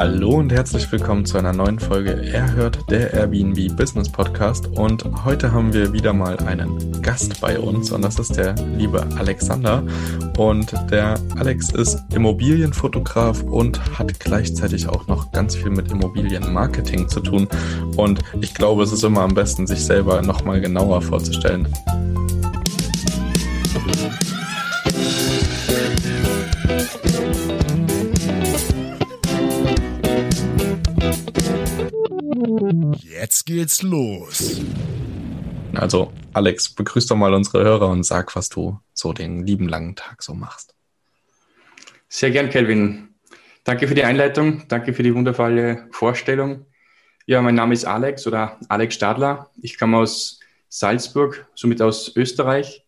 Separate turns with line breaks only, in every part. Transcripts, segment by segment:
Hallo und herzlich willkommen zu einer neuen Folge Erhört der Airbnb Business Podcast. Und heute haben wir wieder mal einen Gast bei uns und das ist der liebe Alexander. Und der Alex ist Immobilienfotograf und hat gleichzeitig auch noch ganz viel mit Immobilienmarketing zu tun. Und ich glaube, es ist immer am besten, sich selber nochmal genauer vorzustellen. Geht's los. Also, Alex, begrüß doch mal unsere Hörer und sag, was du so den lieben langen Tag so machst.
Sehr gern, Kelvin. Danke für die Einleitung. Danke für die wundervolle Vorstellung. Ja, mein Name ist Alex oder Alex Stadler. Ich komme aus Salzburg, somit aus Österreich.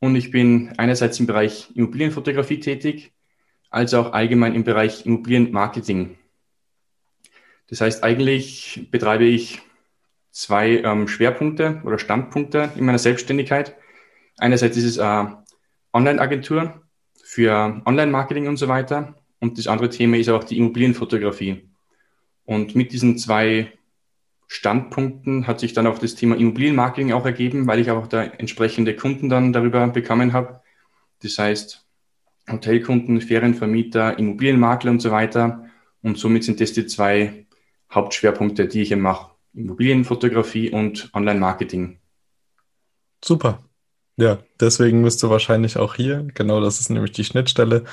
Und ich bin einerseits im Bereich Immobilienfotografie tätig, als auch allgemein im Bereich Immobilienmarketing. Das heißt, eigentlich betreibe ich zwei ähm, Schwerpunkte oder Standpunkte in meiner Selbstständigkeit. Einerseits ist es eine Online-Agentur für Online-Marketing und so weiter. Und das andere Thema ist auch die Immobilienfotografie. Und mit diesen zwei Standpunkten hat sich dann auch das Thema Immobilienmarketing auch ergeben, weil ich auch da entsprechende Kunden dann darüber bekommen habe. Das heißt, Hotelkunden, Ferienvermieter, Immobilienmakler und so weiter. Und somit sind das die zwei Hauptschwerpunkte, die ich hier mache. Immobilienfotografie und Online-Marketing.
Super. Ja, deswegen bist du wahrscheinlich auch hier. Genau, das ist nämlich die Schnittstelle.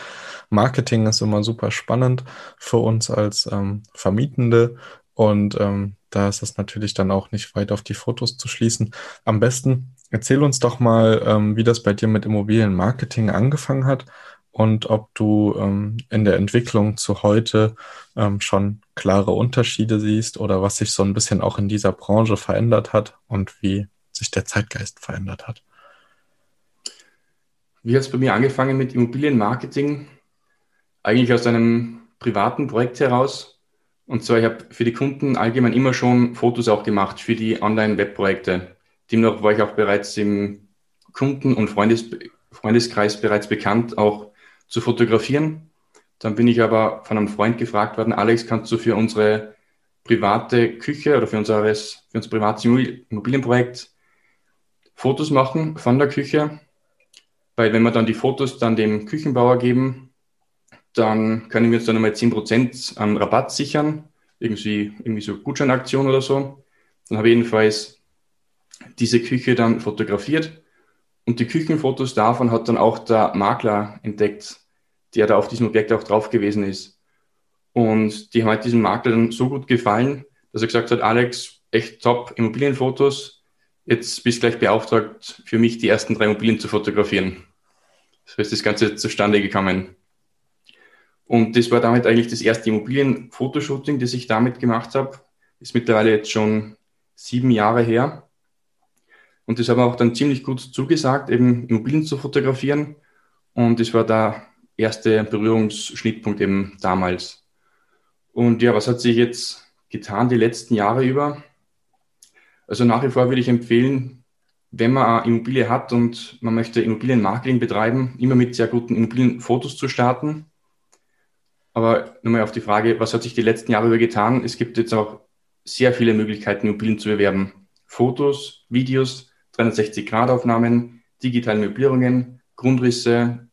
Marketing ist immer super spannend für uns als ähm, Vermietende und ähm, da ist es natürlich dann auch nicht weit auf die Fotos zu schließen. Am besten erzähl uns doch mal, ähm, wie das bei dir mit Immobilienmarketing angefangen hat und ob du ähm, in der Entwicklung zu heute ähm, schon klare Unterschiede siehst oder was sich so ein bisschen auch in dieser Branche verändert hat und wie sich der Zeitgeist verändert hat.
Wie hat es bei mir angefangen mit Immobilienmarketing? Eigentlich aus einem privaten Projekt heraus. Und zwar, ich habe für die Kunden allgemein immer schon Fotos auch gemacht für die Online-Webprojekte. Demnach war ich auch bereits im Kunden- und Freundes Freundeskreis bereits bekannt, auch zu fotografieren. Dann bin ich aber von einem Freund gefragt worden, Alex, kannst du für unsere private Küche oder für, unseres, für unser privates Immobilienprojekt Fotos machen von der Küche? Weil wenn wir dann die Fotos dann dem Küchenbauer geben, dann können wir uns dann nochmal 10% an Rabatt sichern, irgendwie, irgendwie so Gutscheinaktion oder so. Dann habe ich jedenfalls diese Küche dann fotografiert und die Küchenfotos davon hat dann auch der Makler entdeckt, der da auf diesem Objekt auch drauf gewesen ist. Und die haben halt diesem Makler dann so gut gefallen, dass er gesagt hat, Alex, echt top Immobilienfotos. Jetzt bist du gleich beauftragt, für mich die ersten drei Immobilien zu fotografieren. So ist das Ganze zustande gekommen. Und das war damit eigentlich das erste Immobilienfotoshooting, das ich damit gemacht habe. Ist mittlerweile jetzt schon sieben Jahre her. Und das haben wir auch dann ziemlich gut zugesagt, eben Immobilien zu fotografieren. Und das war der erste Berührungsschnittpunkt eben damals. Und ja, was hat sich jetzt getan die letzten Jahre über? Also nach wie vor würde ich empfehlen, wenn man eine Immobilie hat und man möchte Immobilienmarketing betreiben, immer mit sehr guten Immobilienfotos zu starten. Aber nochmal auf die Frage, was hat sich die letzten Jahre über getan? Es gibt jetzt auch sehr viele Möglichkeiten, Immobilien zu bewerben. Fotos, Videos, 360-Grad-Aufnahmen, digitale Möblierungen, Grundrisse,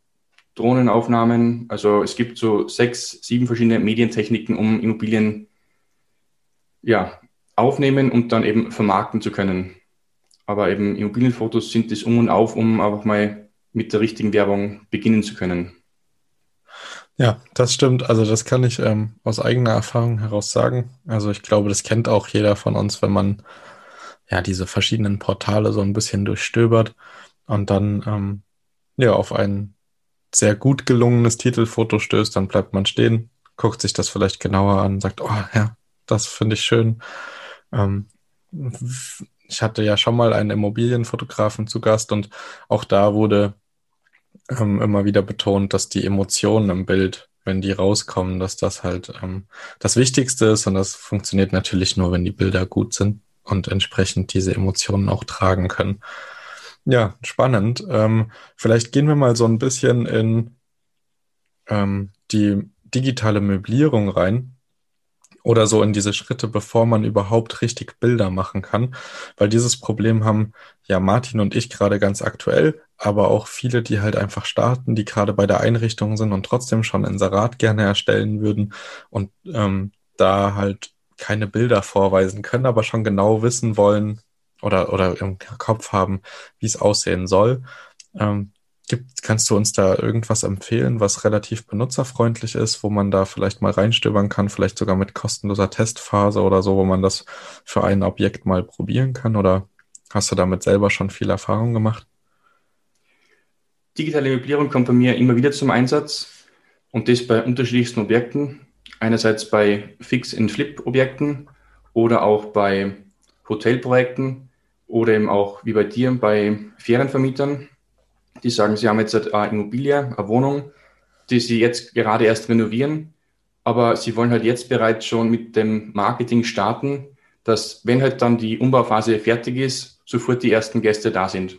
Drohnenaufnahmen. Also es gibt so sechs, sieben verschiedene Medientechniken, um Immobilien ja, aufnehmen und dann eben vermarkten zu können. Aber eben Immobilienfotos sind das um und auf, um einfach mal mit der richtigen Werbung beginnen zu können.
Ja, das stimmt. Also das kann ich ähm, aus eigener Erfahrung heraus sagen. Also ich glaube, das kennt auch jeder von uns, wenn man ja diese verschiedenen Portale so ein bisschen durchstöbert und dann ähm, ja auf ein sehr gut gelungenes Titelfoto stößt, dann bleibt man stehen, guckt sich das vielleicht genauer an, sagt, oh ja, das finde ich schön. Ähm, ich hatte ja schon mal einen Immobilienfotografen zu Gast und auch da wurde ähm, immer wieder betont, dass die Emotionen im Bild, wenn die rauskommen, dass das halt ähm, das Wichtigste ist und das funktioniert natürlich nur, wenn die Bilder gut sind und entsprechend diese Emotionen auch tragen können. Ja, spannend. Ähm, vielleicht gehen wir mal so ein bisschen in ähm, die digitale Möblierung rein oder so in diese Schritte, bevor man überhaupt richtig Bilder machen kann. Weil dieses Problem haben ja Martin und ich gerade ganz aktuell, aber auch viele, die halt einfach starten, die gerade bei der Einrichtung sind und trotzdem schon Inserat gerne erstellen würden und ähm, da halt keine Bilder vorweisen können, aber schon genau wissen wollen oder, oder im Kopf haben, wie es aussehen soll. Ähm, Gibt, kannst du uns da irgendwas empfehlen, was relativ benutzerfreundlich ist, wo man da vielleicht mal reinstöbern kann, vielleicht sogar mit kostenloser Testphase oder so, wo man das für ein Objekt mal probieren kann? Oder hast du damit selber schon viel Erfahrung gemacht?
Digitale Möblierung kommt bei mir immer wieder zum Einsatz und das bei unterschiedlichsten Objekten. Einerseits bei Fix-and-Flip-Objekten oder auch bei Hotelprojekten oder eben auch wie bei dir bei Ferienvermietern die sagen, sie haben jetzt eine Immobilie, eine Wohnung, die sie jetzt gerade erst renovieren, aber sie wollen halt jetzt bereits schon mit dem Marketing starten, dass wenn halt dann die Umbauphase fertig ist, sofort die ersten Gäste da sind.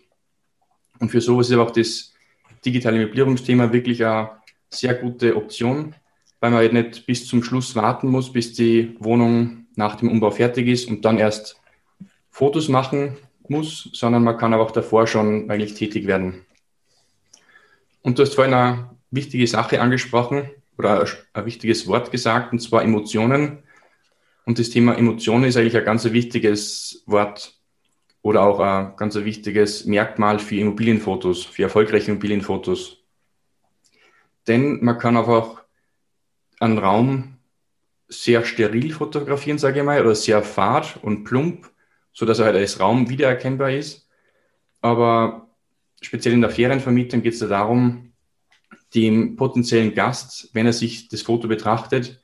Und für sowas ist aber auch das digitale Möblierungsthema wirklich eine sehr gute Option, weil man halt nicht bis zum Schluss warten muss, bis die Wohnung nach dem Umbau fertig ist und dann erst Fotos machen muss, sondern man kann aber auch davor schon eigentlich tätig werden. Und du hast vorhin eine wichtige Sache angesprochen oder ein wichtiges Wort gesagt, und zwar Emotionen. Und das Thema Emotionen ist eigentlich ein ganz wichtiges Wort oder auch ein ganz wichtiges Merkmal für Immobilienfotos, für erfolgreiche Immobilienfotos. Denn man kann einfach einen Raum sehr steril fotografieren, sage ich mal, oder sehr fad und plump, sodass er halt als Raum wiedererkennbar ist. Aber speziell in der Ferienvermietung geht es ja darum, dem potenziellen Gast, wenn er sich das Foto betrachtet,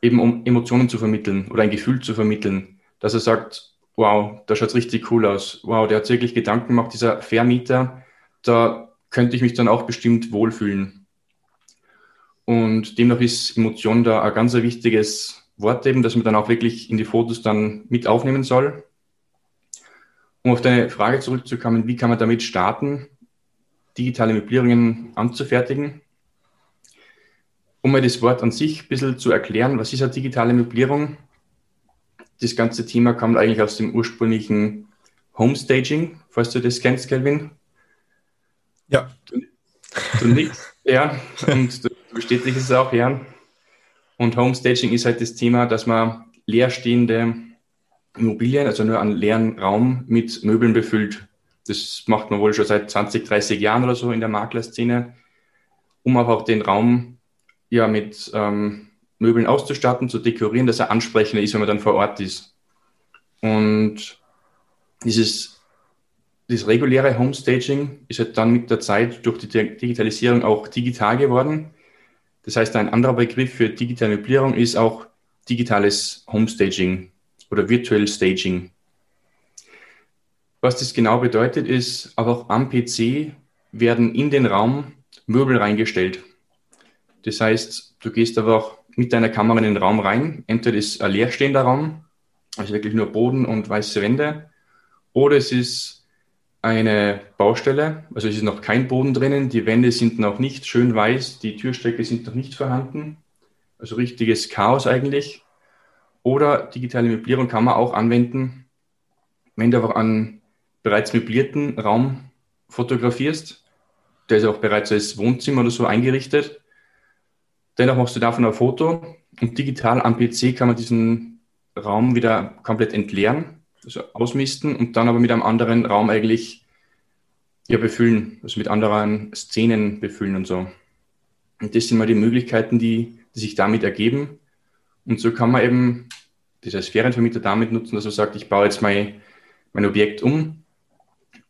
eben um Emotionen zu vermitteln oder ein Gefühl zu vermitteln, dass er sagt, wow, da schaut richtig cool aus, wow, der hat wirklich Gedanken gemacht, dieser Vermieter, da könnte ich mich dann auch bestimmt wohlfühlen. Und demnach ist Emotion da ein ganz wichtiges Wort eben, dass man dann auch wirklich in die Fotos dann mit aufnehmen soll. Um auf deine Frage zurückzukommen, wie kann man damit starten, digitale Möblierungen anzufertigen? Um mal das Wort an sich ein bisschen zu erklären, was ist eine digitale Möblierung? Das ganze Thema kommt eigentlich aus dem ursprünglichen Homestaging, falls du das kennst, Kelvin.
Ja.
Du, du nix, ja, und du bestätigst es auch, ja. Und Homestaging ist halt das Thema, dass man leerstehende Immobilien, also nur einen leeren Raum mit Möbeln befüllt. Das macht man wohl schon seit 20, 30 Jahren oder so in der Maklerszene, um einfach den Raum ja mit ähm, Möbeln auszustatten, zu dekorieren, dass er ansprechender ist, wenn man dann vor Ort ist. Und dieses, dieses reguläre Homestaging ist halt dann mit der Zeit durch die Digitalisierung auch digital geworden. Das heißt, ein anderer Begriff für digitale Möblierung ist auch digitales Homestaging oder Virtual Staging. Was das genau bedeutet, ist, auch am PC werden in den Raum Möbel reingestellt. Das heißt, du gehst einfach mit deiner Kamera in den Raum rein. Entweder ist ein leerstehender Raum, also wirklich nur Boden und weiße Wände, oder es ist eine Baustelle, also es ist noch kein Boden drinnen, die Wände sind noch nicht schön weiß, die Türstrecke sind noch nicht vorhanden. Also richtiges Chaos eigentlich. Oder digitale Möblierung kann man auch anwenden, wenn du einfach einen bereits möblierten Raum fotografierst. Der ist auch bereits als Wohnzimmer oder so eingerichtet. Dennoch machst du davon ein Foto und digital am PC kann man diesen Raum wieder komplett entleeren, also ausmisten und dann aber mit einem anderen Raum eigentlich ja, befüllen, also mit anderen Szenen befüllen und so. Und das sind mal die Möglichkeiten, die, die sich damit ergeben. Und so kann man eben dieser Sphärenvermieter damit nutzen, dass er sagt, ich baue jetzt mein, mein Objekt um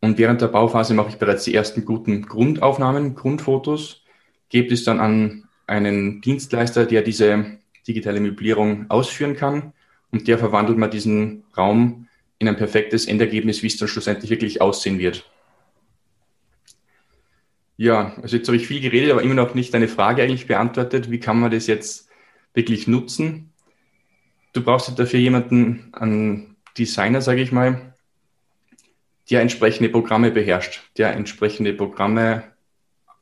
und während der Bauphase mache ich bereits die ersten guten Grundaufnahmen, Grundfotos, gebe es dann an einen Dienstleister, der diese digitale Möblierung ausführen kann und der verwandelt mal diesen Raum in ein perfektes Endergebnis, wie es dann schlussendlich wirklich aussehen wird. Ja, also jetzt habe ich viel geredet, aber immer noch nicht deine Frage eigentlich beantwortet. Wie kann man das jetzt wirklich nutzen? Du brauchst dafür jemanden, einen Designer, sage ich mal, der entsprechende Programme beherrscht, der entsprechende Programme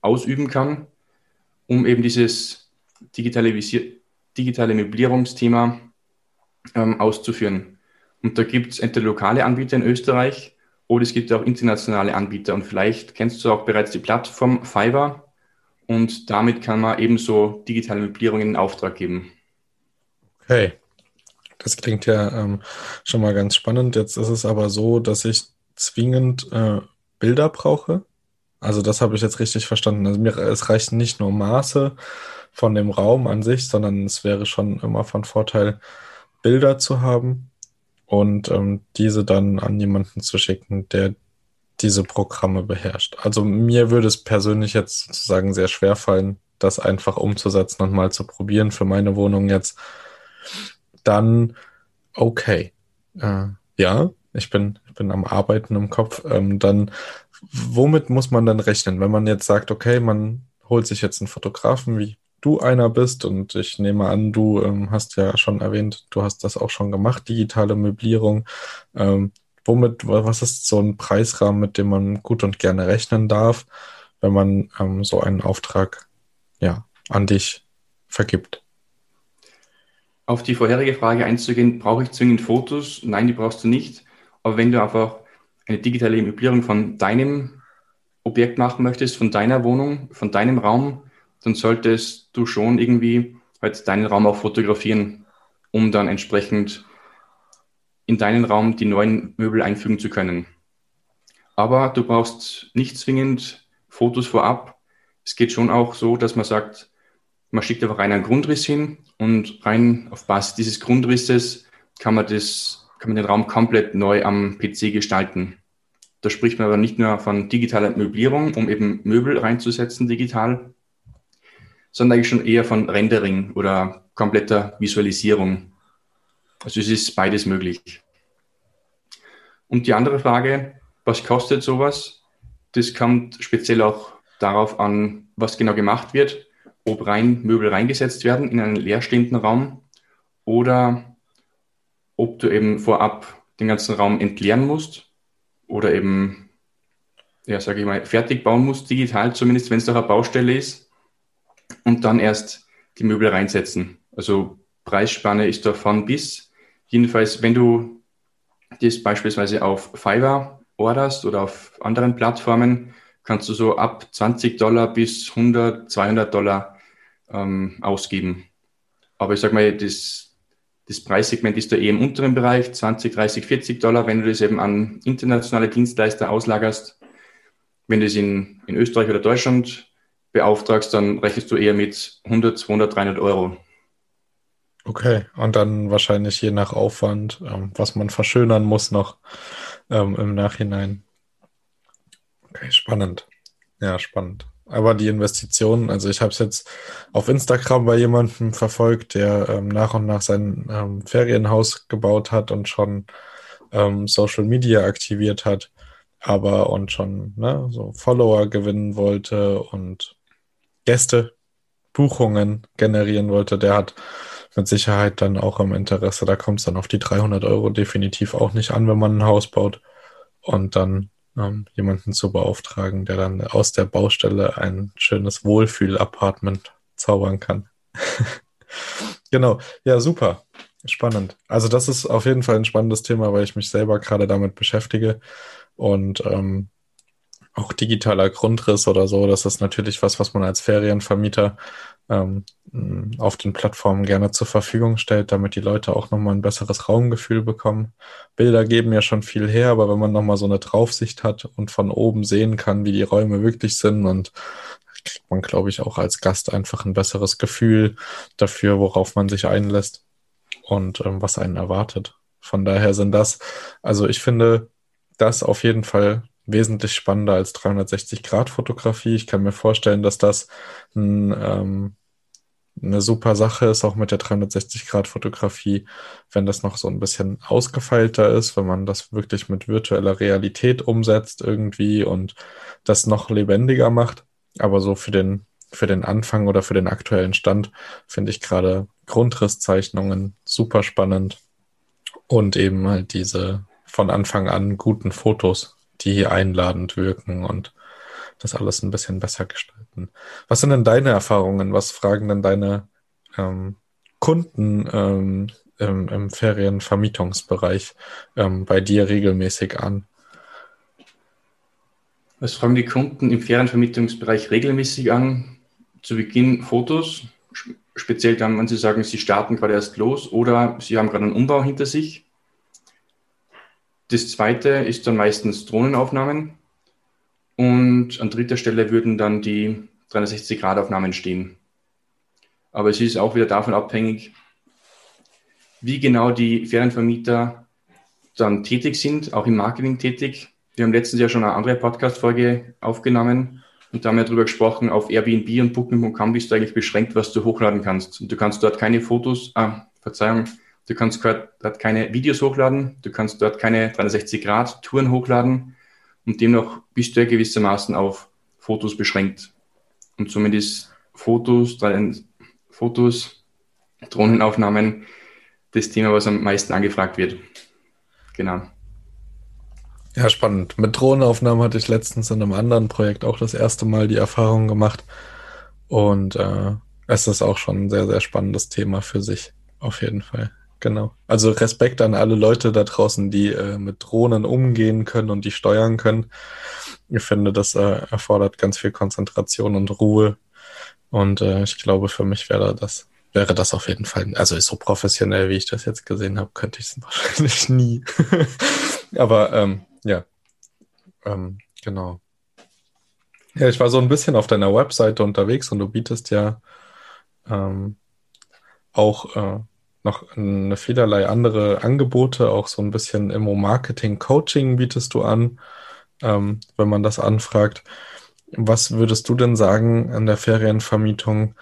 ausüben kann, um eben dieses digitale, digitale Möblierungsthema ähm, auszuführen. Und da gibt es entweder lokale Anbieter in Österreich oder es gibt auch internationale Anbieter. Und vielleicht kennst du auch bereits die Plattform Fiverr. Und damit kann man ebenso digitale Möblierungen in Auftrag geben.
Okay. Das klingt ja ähm, schon mal ganz spannend. Jetzt ist es aber so, dass ich zwingend äh, Bilder brauche. Also das habe ich jetzt richtig verstanden. Also mir, es reichen nicht nur Maße von dem Raum an sich, sondern es wäre schon immer von Vorteil, Bilder zu haben und ähm, diese dann an jemanden zu schicken, der diese Programme beherrscht. Also mir würde es persönlich jetzt sozusagen sehr schwer fallen, das einfach umzusetzen und mal zu probieren für meine Wohnung jetzt. Dann okay. Äh, ja, ich bin, ich bin am Arbeiten im Kopf. Ähm, dann, womit muss man dann rechnen, wenn man jetzt sagt, okay, man holt sich jetzt einen Fotografen wie du einer bist und ich nehme an, du ähm, hast ja schon erwähnt, du hast das auch schon gemacht, digitale Möblierung. Ähm, womit, was ist so ein Preisrahmen, mit dem man gut und gerne rechnen darf, wenn man ähm, so einen Auftrag ja, an dich vergibt?
Auf die vorherige Frage einzugehen, brauche ich zwingend Fotos? Nein, die brauchst du nicht. Aber wenn du einfach eine digitale Möblierung von deinem Objekt machen möchtest, von deiner Wohnung, von deinem Raum, dann solltest du schon irgendwie halt deinen Raum auch fotografieren, um dann entsprechend in deinen Raum die neuen Möbel einfügen zu können. Aber du brauchst nicht zwingend Fotos vorab. Es geht schon auch so, dass man sagt, man schickt einfach rein einen Grundriss hin und rein auf Basis dieses Grundrisses kann man, das, kann man den Raum komplett neu am PC gestalten. Da spricht man aber nicht nur von digitaler Möblierung, um eben Möbel reinzusetzen digital, sondern eigentlich schon eher von Rendering oder kompletter Visualisierung. Also es ist beides möglich. Und die andere Frage, was kostet sowas? Das kommt speziell auch darauf an, was genau gemacht wird, ob rein Möbel reingesetzt werden in einen leerstehenden Raum oder ob du eben vorab den ganzen Raum entleeren musst oder eben, ja, sage ich mal, fertig bauen musst, digital zumindest, wenn es doch eine Baustelle ist und dann erst die Möbel reinsetzen. Also Preisspanne ist da von bis. Jedenfalls, wenn du das beispielsweise auf Fiverr orderst oder auf anderen Plattformen, kannst du so ab 20 Dollar bis 100, 200 Dollar ähm, ausgeben. Aber ich sag mal, das, das Preissegment ist da eh im unteren Bereich, 20, 30, 40 Dollar, wenn du das eben an internationale Dienstleister auslagerst. Wenn du es in, in Österreich oder Deutschland beauftragst, dann rechnest du eher mit 100, 200, 300 Euro.
Okay, und dann wahrscheinlich je nach Aufwand, ähm, was man verschönern muss noch ähm, im Nachhinein. Okay, spannend. Ja, spannend. Aber die Investitionen, also ich habe es jetzt auf Instagram bei jemandem verfolgt, der ähm, nach und nach sein ähm, Ferienhaus gebaut hat und schon ähm, Social Media aktiviert hat, aber und schon ne, so Follower gewinnen wollte und Gäste, Buchungen generieren wollte, der hat mit Sicherheit dann auch im Interesse. Da kommt es dann auf die 300 Euro definitiv auch nicht an, wenn man ein Haus baut. Und dann ähm, jemanden zu beauftragen, der dann aus der Baustelle ein schönes Wohlfühl-Apartment zaubern kann. genau. Ja, super. Spannend. Also das ist auf jeden Fall ein spannendes Thema, weil ich mich selber gerade damit beschäftige und ähm, auch digitaler Grundriss oder so, das ist natürlich was, was man als Ferienvermieter ähm, auf den Plattformen gerne zur Verfügung stellt, damit die Leute auch nochmal ein besseres Raumgefühl bekommen. Bilder geben ja schon viel her, aber wenn man nochmal so eine Draufsicht hat und von oben sehen kann, wie die Räume wirklich sind und kriegt man, glaube ich, auch als Gast einfach ein besseres Gefühl dafür, worauf man sich einlässt und ähm, was einen erwartet. Von daher sind das, also ich finde das auf jeden Fall wesentlich spannender als 360-Grad-Fotografie. Ich kann mir vorstellen, dass das ein, ähm, eine super Sache ist, auch mit der 360-Grad-Fotografie, wenn das noch so ein bisschen ausgefeilter ist, wenn man das wirklich mit virtueller Realität umsetzt irgendwie und das noch lebendiger macht. Aber so für den, für den Anfang oder für den aktuellen Stand finde ich gerade Grundrisszeichnungen super spannend und eben halt diese von Anfang an guten Fotos, die einladend wirken und das alles ein bisschen besser gestalten. Was sind denn deine Erfahrungen? Was fragen denn deine ähm, Kunden ähm, im, im Ferienvermietungsbereich ähm, bei dir regelmäßig an?
Was fragen die Kunden im Ferienvermietungsbereich regelmäßig an? Zu Beginn Fotos, speziell dann, wenn sie sagen, sie starten gerade erst los oder sie haben gerade einen Umbau hinter sich. Das zweite ist dann meistens Drohnenaufnahmen. Und an dritter Stelle würden dann die 360-Grad-Aufnahmen stehen. Aber es ist auch wieder davon abhängig, wie genau die Ferienvermieter dann tätig sind, auch im Marketing tätig. Wir haben letztens ja schon eine andere Podcast-Folge aufgenommen und da haben wir darüber gesprochen, auf Airbnb und Booking.com bist du eigentlich beschränkt, was du hochladen kannst. Und du kannst dort keine Fotos, ah, Verzeihung, du kannst dort keine Videos hochladen, du kannst dort keine 360-Grad-Touren hochladen und demnach bist du ja gewissermaßen auf Fotos beschränkt. Und somit ist Fotos, Fotos, Drohnenaufnahmen das Thema, was am meisten angefragt wird. Genau.
Ja, spannend. Mit Drohnenaufnahmen hatte ich letztens in einem anderen Projekt auch das erste Mal die Erfahrung gemacht. Und äh, es ist auch schon ein sehr, sehr spannendes Thema für sich. Auf jeden Fall. Genau. Also Respekt an alle Leute da draußen, die äh, mit Drohnen umgehen können und die steuern können. Ich finde, das äh, erfordert ganz viel Konzentration und Ruhe. Und äh, ich glaube, für mich wäre das, wäre das auf jeden Fall, also so professionell, wie ich das jetzt gesehen habe, könnte ich es wahrscheinlich nie. Aber ähm, ja, ähm, genau. Ja, ich war so ein bisschen auf deiner Webseite unterwegs und du bietest ja ähm, auch äh, noch eine vielerlei andere Angebote, auch so ein bisschen Immo-Marketing-Coaching bietest du an, ähm, wenn man das anfragt. Was würdest du denn sagen an der Ferienvermietung?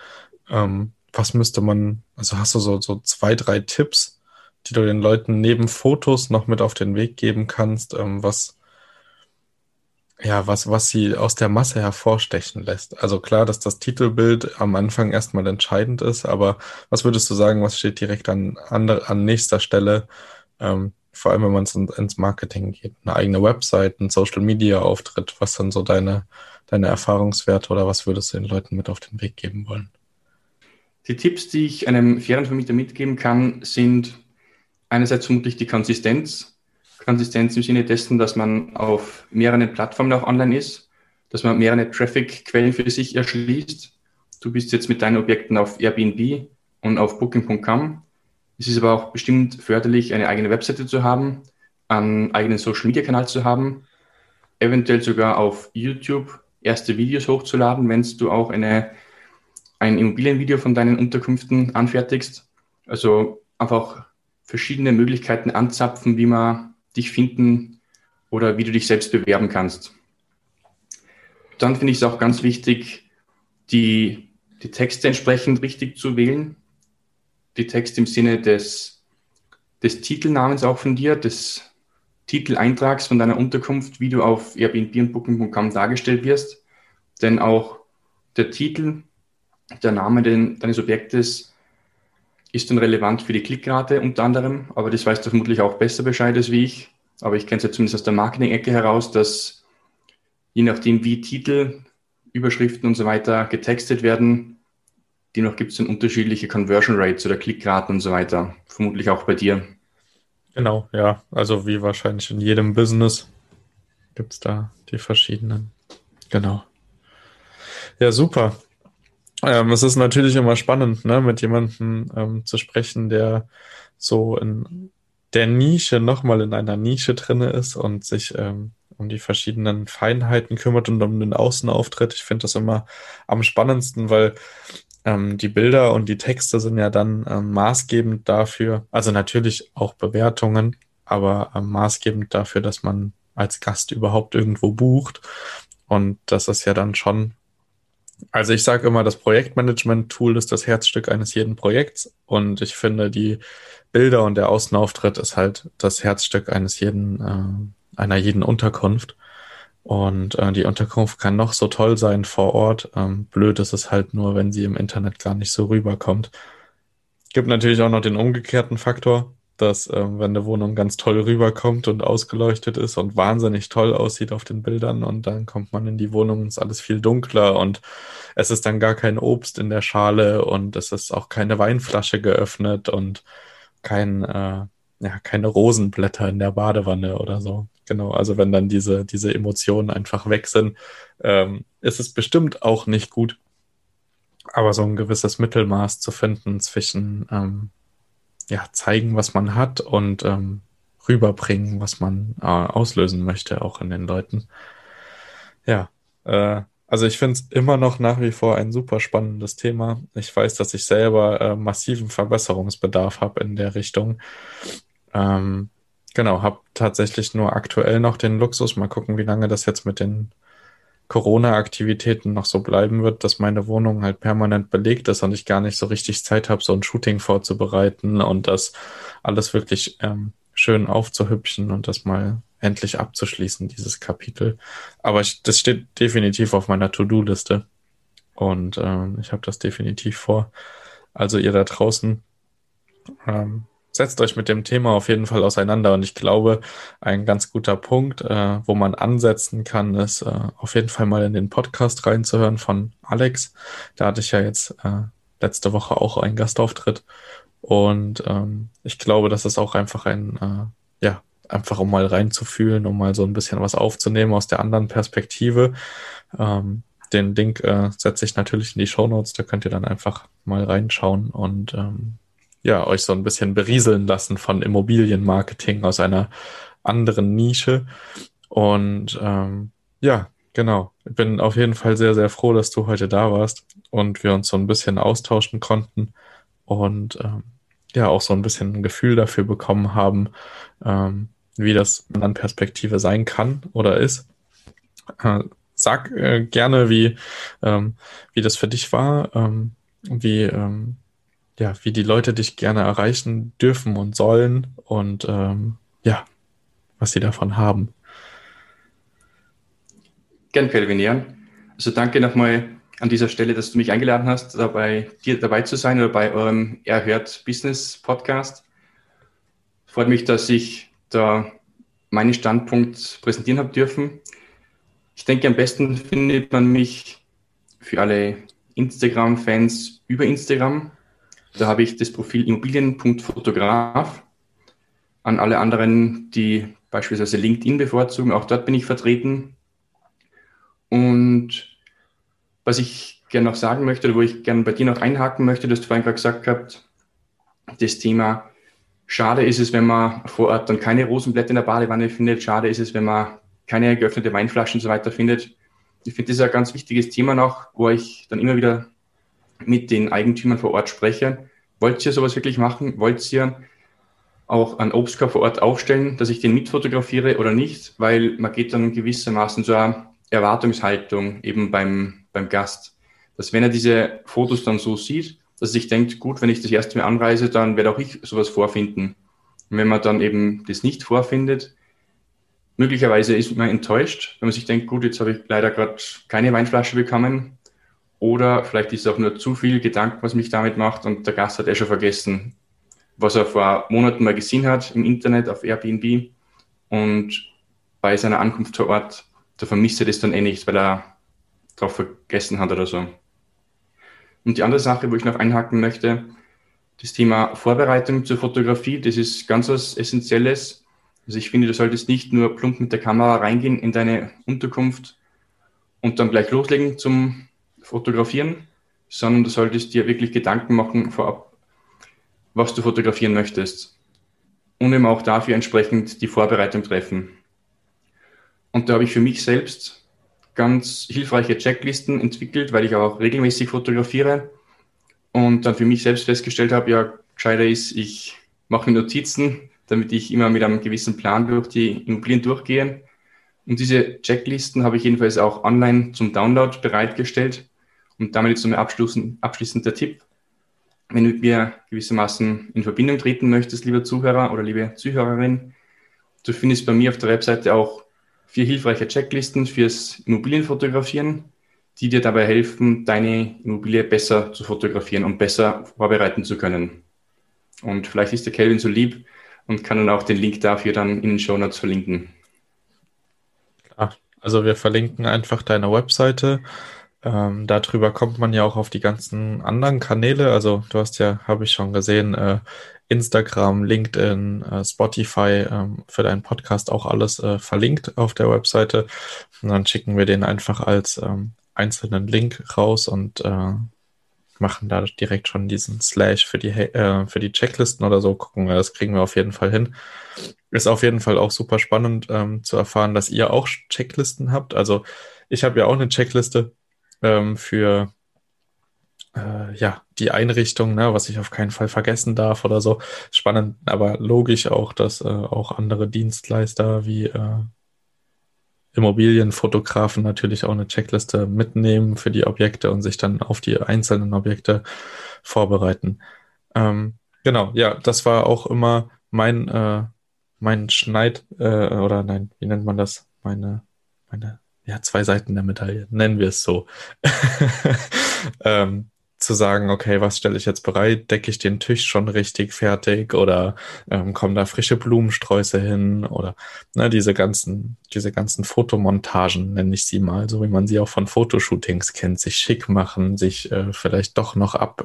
Ähm, was müsste man, also hast du so, so zwei, drei Tipps, die du den Leuten neben Fotos noch mit auf den Weg geben kannst, ähm, was, ja, was, was sie aus der Masse hervorstechen lässt. Also klar, dass das Titelbild am Anfang erstmal entscheidend ist, aber was würdest du sagen, was steht direkt an, an, an nächster Stelle, ähm, vor allem wenn man in, ins Marketing geht, eine eigene Website, ein Social Media Auftritt, was sind so deine, deine Erfahrungswerte oder was würdest du den Leuten mit auf den Weg geben wollen?
Die Tipps, die ich einem Ferienvermieter mitgeben kann, sind einerseits vermutlich die Konsistenz. Konsistenz im Sinne dessen, dass man auf mehreren Plattformen auch online ist, dass man mehrere Traffic-Quellen für sich erschließt. Du bist jetzt mit deinen Objekten auf Airbnb und auf Booking.com. Es ist aber auch bestimmt förderlich, eine eigene Webseite zu haben, einen eigenen Social-Media-Kanal zu haben, eventuell sogar auf YouTube erste Videos hochzuladen, wenn du auch eine, ein Immobilienvideo von deinen Unterkünften anfertigst. Also einfach verschiedene Möglichkeiten anzapfen, wie man dich finden oder wie du dich selbst bewerben kannst. Dann finde ich es auch ganz wichtig, die, die Texte entsprechend richtig zu wählen. Die Texte im Sinne des, des Titelnamens auch von dir, des Titeleintrags von deiner Unterkunft, wie du auf Airbnb Booking.com dargestellt wirst. Denn auch der Titel, der Name deines Objektes ist dann relevant für die Klickrate unter anderem, aber das weißt du vermutlich auch besser Bescheid als wie ich. Aber ich kenne es ja zumindest aus der Marketing-Ecke heraus, dass je nachdem, wie Titel, Überschriften und so weiter getextet werden, demnach gibt es dann unterschiedliche Conversion Rates oder Klickraten und so weiter. Vermutlich auch bei dir.
Genau, ja. Also wie wahrscheinlich in jedem Business gibt es da die verschiedenen Genau. Ja, super. Ähm, es ist natürlich immer spannend, ne, mit jemandem ähm, zu sprechen, der so in der Nische nochmal in einer Nische drinne ist und sich ähm, um die verschiedenen Feinheiten kümmert und um den Außenauftritt. Ich finde das immer am spannendsten, weil ähm, die Bilder und die Texte sind ja dann ähm, maßgebend dafür, also natürlich auch Bewertungen, aber ähm, maßgebend dafür, dass man als Gast überhaupt irgendwo bucht. Und das ist ja dann schon also ich sage immer, das Projektmanagement-Tool ist das Herzstück eines jeden Projekts und ich finde, die Bilder und der Außenauftritt ist halt das Herzstück eines jeden, äh, einer jeden Unterkunft. Und äh, die Unterkunft kann noch so toll sein vor Ort. Ähm, blöd ist es halt nur, wenn sie im Internet gar nicht so rüberkommt. Gibt natürlich auch noch den umgekehrten Faktor dass ähm, wenn eine Wohnung ganz toll rüberkommt und ausgeleuchtet ist und wahnsinnig toll aussieht auf den Bildern und dann kommt man in die Wohnung und ist alles viel dunkler und es ist dann gar kein Obst in der Schale und es ist auch keine Weinflasche geöffnet und kein, äh, ja, keine Rosenblätter in der Badewanne oder so. Genau, also wenn dann diese, diese Emotionen einfach weg sind, ähm, ist es bestimmt auch nicht gut. Aber so ein gewisses Mittelmaß zu finden zwischen ähm, ja, zeigen, was man hat und ähm, rüberbringen, was man äh, auslösen möchte, auch in den Leuten. Ja, äh, also ich finde es immer noch nach wie vor ein super spannendes Thema. Ich weiß, dass ich selber äh, massiven Verbesserungsbedarf habe in der Richtung. Ähm, genau, habe tatsächlich nur aktuell noch den Luxus. Mal gucken, wie lange das jetzt mit den Corona-Aktivitäten noch so bleiben wird, dass meine Wohnung halt permanent belegt ist und ich gar nicht so richtig Zeit habe, so ein Shooting vorzubereiten und das alles wirklich ähm, schön aufzuhübschen und das mal endlich abzuschließen, dieses Kapitel. Aber ich, das steht definitiv auf meiner To-Do-Liste und ähm, ich habe das definitiv vor. Also ihr da draußen, ähm, setzt euch mit dem Thema auf jeden Fall auseinander. Und ich glaube, ein ganz guter Punkt, äh, wo man ansetzen kann, ist äh, auf jeden Fall mal in den Podcast reinzuhören von Alex. Da hatte ich ja jetzt äh, letzte Woche auch einen Gastauftritt. Und ähm, ich glaube, das ist auch einfach ein, äh, ja, einfach um mal reinzufühlen, um mal so ein bisschen was aufzunehmen aus der anderen Perspektive. Ähm, den Link äh, setze ich natürlich in die Show Notes, da könnt ihr dann einfach mal reinschauen und ähm, ja, euch so ein bisschen berieseln lassen von Immobilienmarketing aus einer anderen Nische. Und ähm, ja, genau. Ich bin auf jeden Fall sehr, sehr froh, dass du heute da warst und wir uns so ein bisschen austauschen konnten und ähm, ja, auch so ein bisschen ein Gefühl dafür bekommen haben, ähm, wie das in Perspektive sein kann oder ist. Äh, sag äh, gerne, wie, ähm, wie das für dich war, ähm, wie, ähm, ja, wie die Leute dich gerne erreichen dürfen und sollen und ähm, ja, was sie davon haben.
Gern, Kelvinian. Also danke nochmal an dieser Stelle, dass du mich eingeladen hast, dabei dir dabei zu sein oder bei eurem Erhört Business Podcast. Freut mich, dass ich da meinen Standpunkt präsentieren habe dürfen. Ich denke, am besten findet man mich für alle Instagram-Fans über Instagram da habe ich das Profil Immobilien.fotograf. An alle anderen, die beispielsweise LinkedIn bevorzugen, auch dort bin ich vertreten. Und was ich gerne noch sagen möchte, wo ich gerne bei dir noch einhaken möchte, dass du vorhin gerade gesagt hast, das Thema, schade ist es, wenn man vor Ort dann keine Rosenblätter in der Badewanne findet, schade ist es, wenn man keine geöffnete Weinflaschen und so weiter findet. Ich finde, das ist ein ganz wichtiges Thema noch, wo ich dann immer wieder mit den Eigentümern vor Ort spreche. Wollt ihr sowas wirklich machen? Wollt ihr auch einen Obstkorb vor Ort aufstellen, dass ich den mitfotografiere oder nicht? Weil man geht dann gewissermaßen eine Erwartungshaltung eben beim, beim Gast, dass wenn er diese Fotos dann so sieht, dass er sich denkt, gut, wenn ich das erste Mal anreise, dann werde auch ich sowas vorfinden. Und wenn man dann eben das nicht vorfindet, möglicherweise ist man enttäuscht, wenn man sich denkt, gut, jetzt habe ich leider gerade keine Weinflasche bekommen, oder vielleicht ist auch nur zu viel Gedanken, was mich damit macht und der Gast hat eh schon vergessen, was er vor Monaten mal gesehen hat im Internet auf Airbnb und bei seiner Ankunft vor Ort, da vermisst er das dann eh nicht, weil er darauf vergessen hat oder so. Und die andere Sache, wo ich noch einhaken möchte, das Thema Vorbereitung zur Fotografie, das ist ganz was Essentielles. Also ich finde, du solltest nicht nur plump mit der Kamera reingehen in deine Unterkunft und dann gleich loslegen zum Fotografieren, sondern du solltest dir wirklich Gedanken machen vorab, was du fotografieren möchtest. Und eben auch dafür entsprechend die Vorbereitung treffen. Und da habe ich für mich selbst ganz hilfreiche Checklisten entwickelt, weil ich auch regelmäßig fotografiere und dann für mich selbst festgestellt habe, ja, gescheiter ist, ich mache Notizen, damit ich immer mit einem gewissen Plan durch die Immobilien durchgehe. Und diese Checklisten habe ich jedenfalls auch online zum Download bereitgestellt. Und damit jetzt nochmal abschließend, abschließend der Tipp. Wenn du mit mir gewissermaßen in Verbindung treten möchtest, lieber Zuhörer oder liebe Zuhörerin, du findest bei mir auf der Webseite auch vier hilfreiche Checklisten fürs Immobilienfotografieren, die dir dabei helfen, deine Immobilie besser zu fotografieren und besser vorbereiten zu können. Und vielleicht ist der Kelvin so lieb und kann dann auch den Link dafür dann in den Show Notes verlinken.
Also wir verlinken einfach deine Webseite. Ähm, darüber kommt man ja auch auf die ganzen anderen Kanäle. Also du hast ja, habe ich schon gesehen, äh, Instagram, LinkedIn, äh, Spotify ähm, für deinen Podcast auch alles äh, verlinkt auf der Webseite. Und dann schicken wir den einfach als ähm, einzelnen Link raus und äh, machen da direkt schon diesen Slash für die, äh, für die Checklisten oder so. Gucken wir, das kriegen wir auf jeden Fall hin. Ist auf jeden Fall auch super spannend ähm, zu erfahren, dass ihr auch Checklisten habt. Also ich habe ja auch eine Checkliste ähm, für äh, ja, die Einrichtung, ne, was ich auf keinen Fall vergessen darf oder so. Spannend, aber logisch auch, dass äh, auch andere Dienstleister wie äh, Immobilienfotografen natürlich auch eine Checkliste mitnehmen für die Objekte und sich dann auf die einzelnen Objekte vorbereiten. Ähm, genau, ja, das war auch immer mein, äh, mein Schneid, äh, oder nein, wie nennt man das? Meine, meine, ja, zwei Seiten der Medaille, nennen wir es so. ähm, zu sagen, okay, was stelle ich jetzt bereit? Decke ich den Tisch schon richtig fertig oder ähm, kommen da frische Blumensträuße hin oder ne, diese ganzen, diese ganzen Fotomontagen, nenne ich sie mal, so wie man sie auch von Fotoshootings kennt, sich schick machen, sich äh, vielleicht doch noch ab,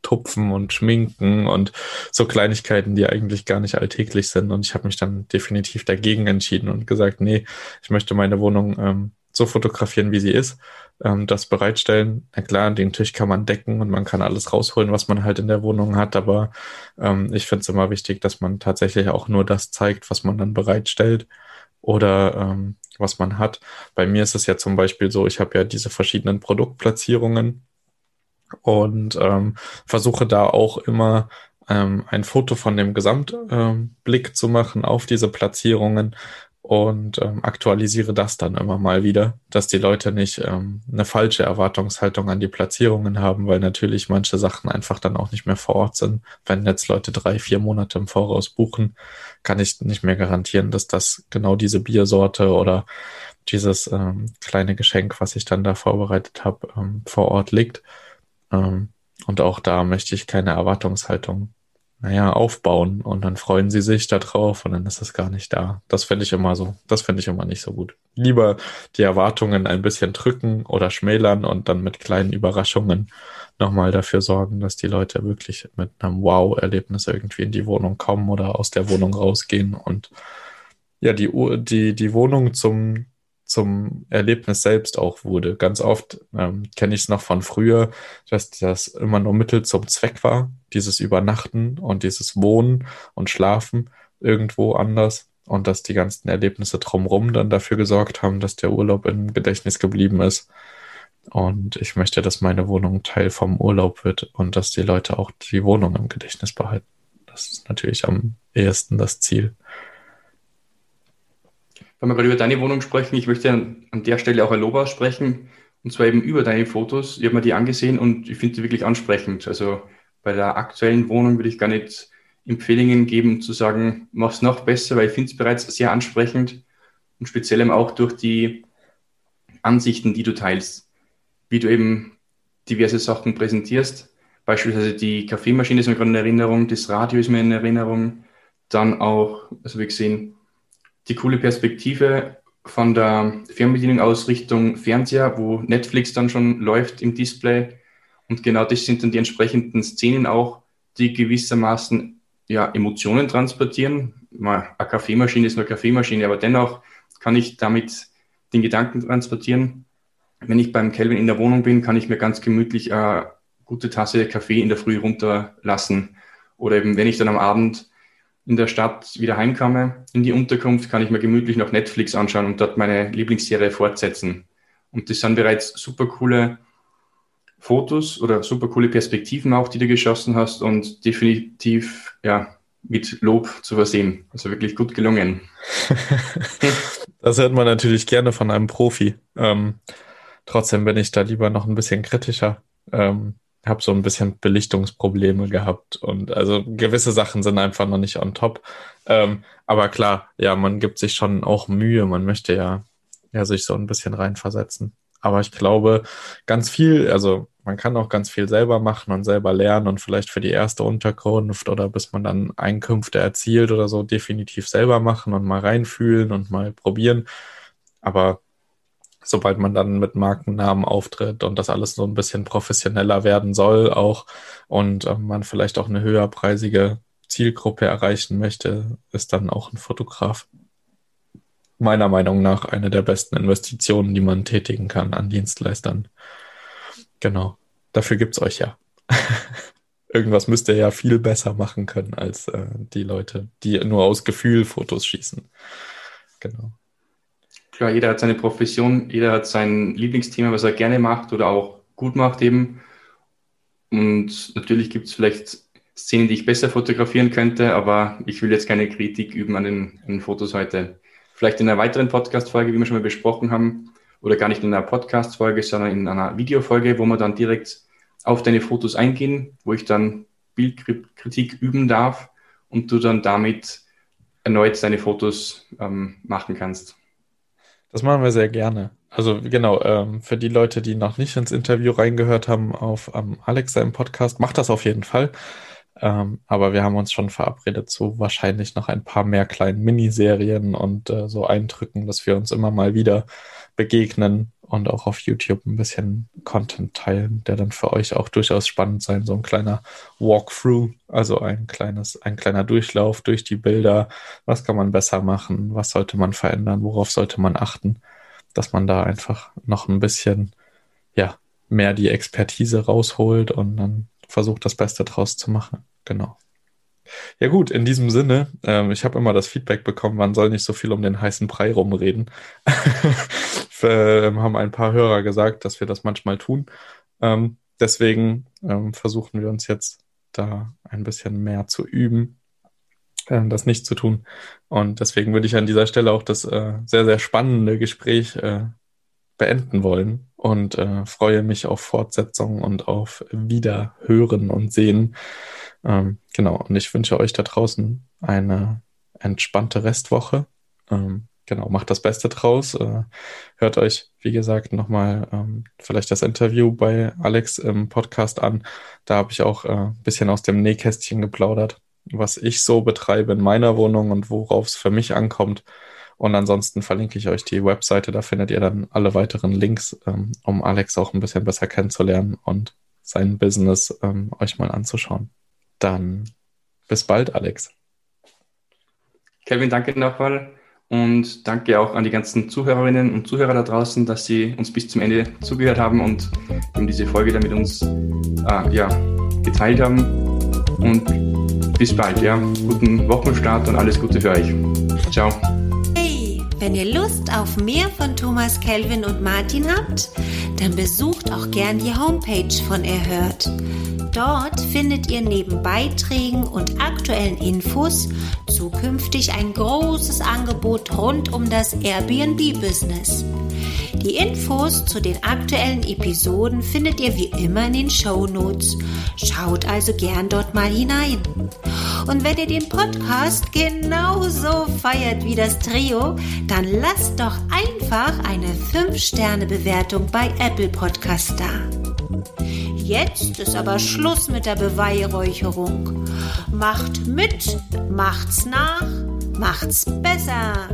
abtupfen und schminken und so Kleinigkeiten, die eigentlich gar nicht alltäglich sind. Und ich habe mich dann definitiv dagegen entschieden und gesagt, nee, ich möchte meine Wohnung ähm, so fotografieren, wie sie ist, ähm, das bereitstellen. Na klar, den Tisch kann man decken und man kann alles rausholen, was man halt in der Wohnung hat, aber ähm, ich finde es immer wichtig, dass man tatsächlich auch nur das zeigt, was man dann bereitstellt oder ähm, was man hat. Bei mir ist es ja zum Beispiel so, ich habe ja diese verschiedenen Produktplatzierungen und ähm, versuche da auch immer ähm, ein Foto von dem Gesamtblick ähm, zu machen auf diese Platzierungen und ähm, aktualisiere das dann immer mal wieder, dass die Leute nicht ähm, eine falsche Erwartungshaltung an die Platzierungen haben, weil natürlich manche Sachen einfach dann auch nicht mehr vor Ort sind. Wenn jetzt Leute drei, vier Monate im Voraus buchen, kann ich nicht mehr garantieren, dass das genau diese Biersorte oder dieses ähm, kleine Geschenk, was ich dann da vorbereitet habe, ähm, vor Ort liegt. Ähm, und auch da möchte ich keine Erwartungshaltung naja, aufbauen und dann freuen sie sich da drauf und dann ist es gar nicht da. Das finde ich immer so, das finde ich immer nicht so gut. Lieber die Erwartungen ein bisschen drücken oder schmälern und dann mit kleinen Überraschungen nochmal dafür sorgen, dass die Leute wirklich mit einem Wow-Erlebnis irgendwie in die Wohnung kommen oder aus der Wohnung rausgehen und ja, die, die, die Wohnung zum, zum Erlebnis selbst auch wurde. Ganz oft ähm, kenne ich es noch von früher, dass das immer nur Mittel zum Zweck war, dieses Übernachten und dieses Wohnen und Schlafen irgendwo anders und dass die ganzen Erlebnisse drumherum dann dafür gesorgt haben, dass der Urlaub im Gedächtnis geblieben ist. Und ich möchte, dass meine Wohnung Teil vom Urlaub wird und dass die Leute auch die Wohnung im Gedächtnis behalten. Das ist natürlich am ehesten das Ziel
wenn wir gerade über deine Wohnung sprechen, ich möchte an, an der Stelle auch ein Lob aussprechen, und zwar eben über deine Fotos. Ich habe mir die angesehen und ich finde sie wirklich ansprechend. Also bei der aktuellen Wohnung würde ich gar nicht Empfehlungen geben, zu sagen, mach's noch besser, weil ich finde es bereits sehr ansprechend und speziell eben auch durch die Ansichten, die du teilst, wie du eben diverse Sachen präsentierst. Beispielsweise die Kaffeemaschine ist mir gerade in Erinnerung, das Radio ist mir in Erinnerung, dann auch, also wie gesehen, die coole Perspektive von der Fernbedienung aus Richtung Fernseher, wo Netflix dann schon läuft im Display. Und genau das sind dann die entsprechenden Szenen auch, die gewissermaßen ja, Emotionen transportieren. Eine Kaffeemaschine ist nur Kaffeemaschine, aber dennoch kann ich damit den Gedanken transportieren. wenn ich beim Kelvin in der Wohnung bin, kann ich mir ganz gemütlich eine gute Tasse Kaffee in der Früh runterlassen. Oder eben, wenn ich dann am Abend in der Stadt wieder heimkomme, in die Unterkunft, kann ich mir gemütlich noch Netflix anschauen und dort meine Lieblingsserie fortsetzen. Und das sind bereits super coole Fotos oder super coole Perspektiven auch, die du geschossen hast und definitiv, ja, mit Lob zu versehen. Also wirklich gut gelungen.
das hört man natürlich gerne von einem Profi. Ähm, trotzdem bin ich da lieber noch ein bisschen kritischer. Ähm, habe so ein bisschen Belichtungsprobleme gehabt und also gewisse Sachen sind einfach noch nicht on top. Ähm, aber klar, ja, man gibt sich schon auch Mühe. Man möchte ja, ja sich so ein bisschen reinversetzen. Aber ich glaube, ganz viel, also man kann auch ganz viel selber machen und selber lernen und vielleicht für die erste Unterkunft oder bis man dann Einkünfte erzielt oder so definitiv selber machen und mal reinfühlen und mal probieren. Aber sobald man dann mit Markennamen auftritt und das alles so ein bisschen professioneller werden soll auch und äh, man vielleicht auch eine höherpreisige Zielgruppe erreichen möchte, ist dann auch ein Fotograf meiner Meinung nach eine der besten Investitionen, die man tätigen kann an Dienstleistern. Genau. Dafür gibt's euch ja. Irgendwas müsst ihr ja viel besser machen können als äh, die Leute, die nur aus Gefühl Fotos schießen. Genau
klar, jeder hat seine Profession, jeder hat sein Lieblingsthema, was er gerne macht oder auch gut macht eben. Und natürlich gibt es vielleicht Szenen, die ich besser fotografieren könnte, aber ich will jetzt keine Kritik üben an den, an den Fotos heute. Vielleicht in einer weiteren Podcast-Folge, wie wir schon mal besprochen haben, oder gar nicht in einer Podcast-Folge, sondern in einer Videofolge, wo wir dann direkt auf deine Fotos eingehen, wo ich dann Bildkritik üben darf und du dann damit erneut deine Fotos ähm, machen kannst.
Das machen wir sehr gerne. Also genau, ähm, für die Leute, die noch nicht ins Interview reingehört haben auf ähm, Alex seinem Podcast, macht das auf jeden Fall. Ähm, aber wir haben uns schon verabredet zu wahrscheinlich noch ein paar mehr kleinen Miniserien und äh, so Eindrücken, dass wir uns immer mal wieder begegnen und auch auf YouTube ein bisschen Content teilen, der dann für euch auch durchaus spannend sein, so ein kleiner Walkthrough, also ein kleines, ein kleiner Durchlauf durch die Bilder. Was kann man besser machen? Was sollte man verändern? Worauf sollte man achten? Dass man da einfach noch ein bisschen, ja, mehr die Expertise rausholt und dann versucht, das Beste draus zu machen. Genau. Ja gut, in diesem Sinne, ähm, ich habe immer das Feedback bekommen, man soll nicht so viel um den heißen Brei rumreden. ähm, haben ein paar Hörer gesagt, dass wir das manchmal tun. Ähm, deswegen ähm, versuchen wir uns jetzt da ein bisschen mehr zu üben, äh, das nicht zu tun. Und deswegen würde ich an dieser Stelle auch das äh, sehr, sehr spannende Gespräch äh, beenden wollen und äh, freue mich auf Fortsetzung und auf Wiederhören und Sehen. Ähm, genau, und ich wünsche euch da draußen eine entspannte Restwoche. Ähm, genau, macht das Beste draus. Äh, hört euch, wie gesagt, nochmal ähm, vielleicht das Interview bei Alex im Podcast an. Da habe ich auch äh, ein bisschen aus dem Nähkästchen geplaudert, was ich so betreibe in meiner Wohnung und worauf es für mich ankommt. Und ansonsten verlinke ich euch die Webseite, da findet ihr dann alle weiteren Links, ähm, um Alex auch ein bisschen besser kennenzulernen und sein Business ähm, euch mal anzuschauen. Dann bis bald, Alex.
Kevin, danke nochmal. Und danke auch an die ganzen Zuhörerinnen und Zuhörer da draußen, dass sie uns bis zum Ende zugehört haben und eben diese Folge da mit uns äh, ja, geteilt haben. Und bis bald, ja. Guten Wochenstart und alles Gute für euch. Ciao.
Wenn ihr Lust auf mehr von Thomas Kelvin und Martin habt, dann besucht auch gern die Homepage von Erhört. Dort findet ihr neben Beiträgen und aktuellen Infos zukünftig ein großes Angebot rund um das Airbnb-Business. Die Infos zu den aktuellen Episoden findet ihr wie immer in den Show Notes. Schaut also gern dort mal hinein. Und wenn ihr den Podcast genauso feiert wie das Trio, dann lasst doch einfach eine 5-Sterne-Bewertung bei Apple Podcast da. Jetzt ist aber Schluss mit der Beweihräucherung. Macht mit, macht's nach, macht's besser.